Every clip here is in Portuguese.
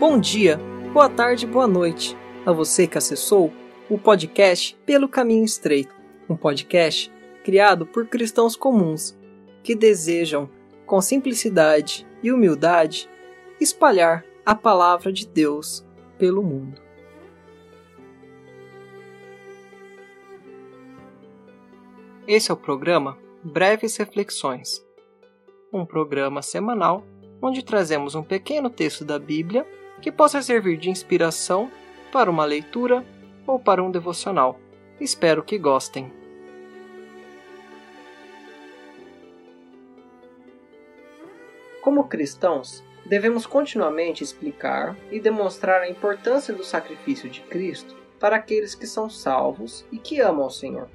Bom dia, boa tarde, boa noite a você que acessou o podcast Pelo Caminho Estreito, um podcast criado por cristãos comuns que desejam, com simplicidade e humildade, espalhar a palavra de Deus pelo mundo. Esse é o programa Breves Reflexões, um programa semanal onde trazemos um pequeno texto da Bíblia que possa servir de inspiração para uma leitura ou para um devocional. Espero que gostem. Como cristãos, devemos continuamente explicar e demonstrar a importância do sacrifício de Cristo para aqueles que são salvos e que amam o Senhor,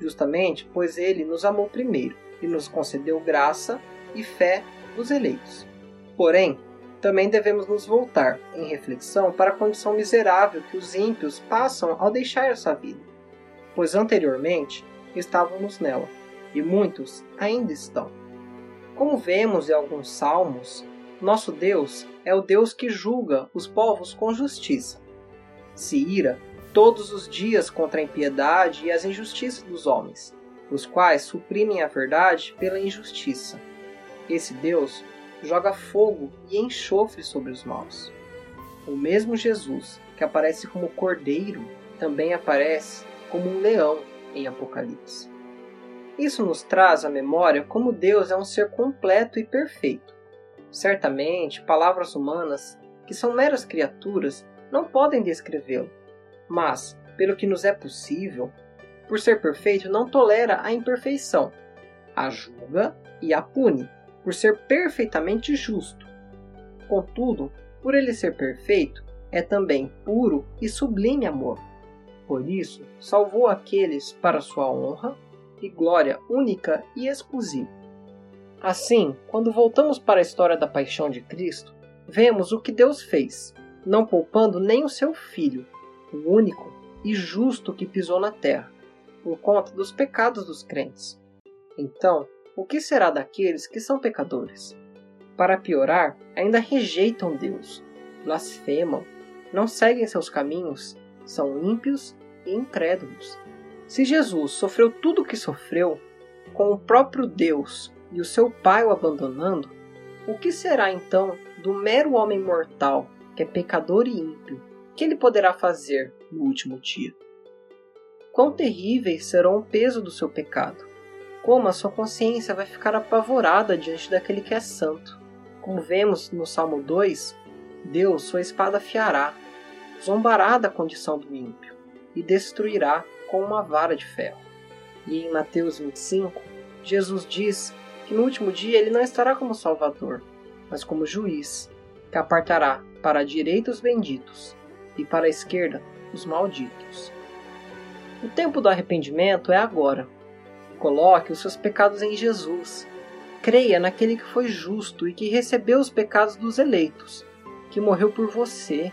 justamente pois ele nos amou primeiro e nos concedeu graça e fé dos eleitos. Porém, também devemos nos voltar, em reflexão, para a condição miserável que os ímpios passam ao deixar essa vida, pois anteriormente estávamos nela, e muitos ainda estão. Como vemos em alguns salmos, nosso Deus é o Deus que julga os povos com justiça. Se ira todos os dias contra a impiedade e as injustiças dos homens, os quais suprimem a verdade pela injustiça. Esse Deus joga fogo e enxofre sobre os maus. O mesmo Jesus que aparece como cordeiro também aparece como um leão em Apocalipse. Isso nos traz à memória como Deus é um ser completo e perfeito. Certamente, palavras humanas, que são meras criaturas, não podem descrevê-lo, mas, pelo que nos é possível, por ser perfeito, não tolera a imperfeição, a julga e a pune por ser perfeitamente justo. Contudo, por ele ser perfeito, é também puro e sublime amor. Por isso, salvou aqueles para sua honra e glória única e exclusiva. Assim, quando voltamos para a história da paixão de Cristo, vemos o que Deus fez, não poupando nem o seu Filho, o único e justo que pisou na terra, por conta dos pecados dos crentes. Então, o que será daqueles que são pecadores? Para piorar, ainda rejeitam Deus, blasfemam, não seguem seus caminhos, são ímpios e incrédulos. Se Jesus sofreu tudo o que sofreu, com o próprio Deus e o seu Pai o abandonando, o que será então do mero homem mortal, que é pecador e ímpio, que ele poderá fazer no último dia? Quão terríveis serão o peso do seu pecado, como a sua consciência vai ficar apavorada diante daquele que é santo. Como vemos no Salmo 2, Deus sua espada afiará, zombará da condição do ímpio e destruirá com uma vara de ferro. E em Mateus 25, Jesus diz que no último dia ele não estará como Salvador, mas como juiz, que apartará para a direita os benditos e para a esquerda os malditos. O tempo do arrependimento é agora, Coloque os seus pecados em Jesus. Creia naquele que foi justo e que recebeu os pecados dos eleitos, que morreu por você,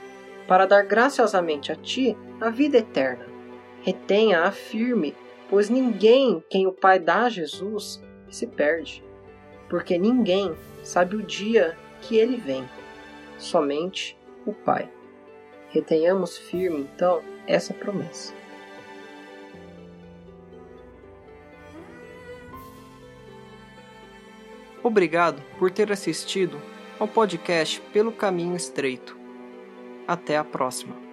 para dar graciosamente a ti a vida eterna. Retenha-a firme, pois ninguém quem o Pai dá a Jesus se perde, porque ninguém sabe o dia que ele vem, somente o Pai. Retenhamos firme, então, essa promessa. Obrigado por ter assistido ao podcast Pelo Caminho Estreito. Até a próxima.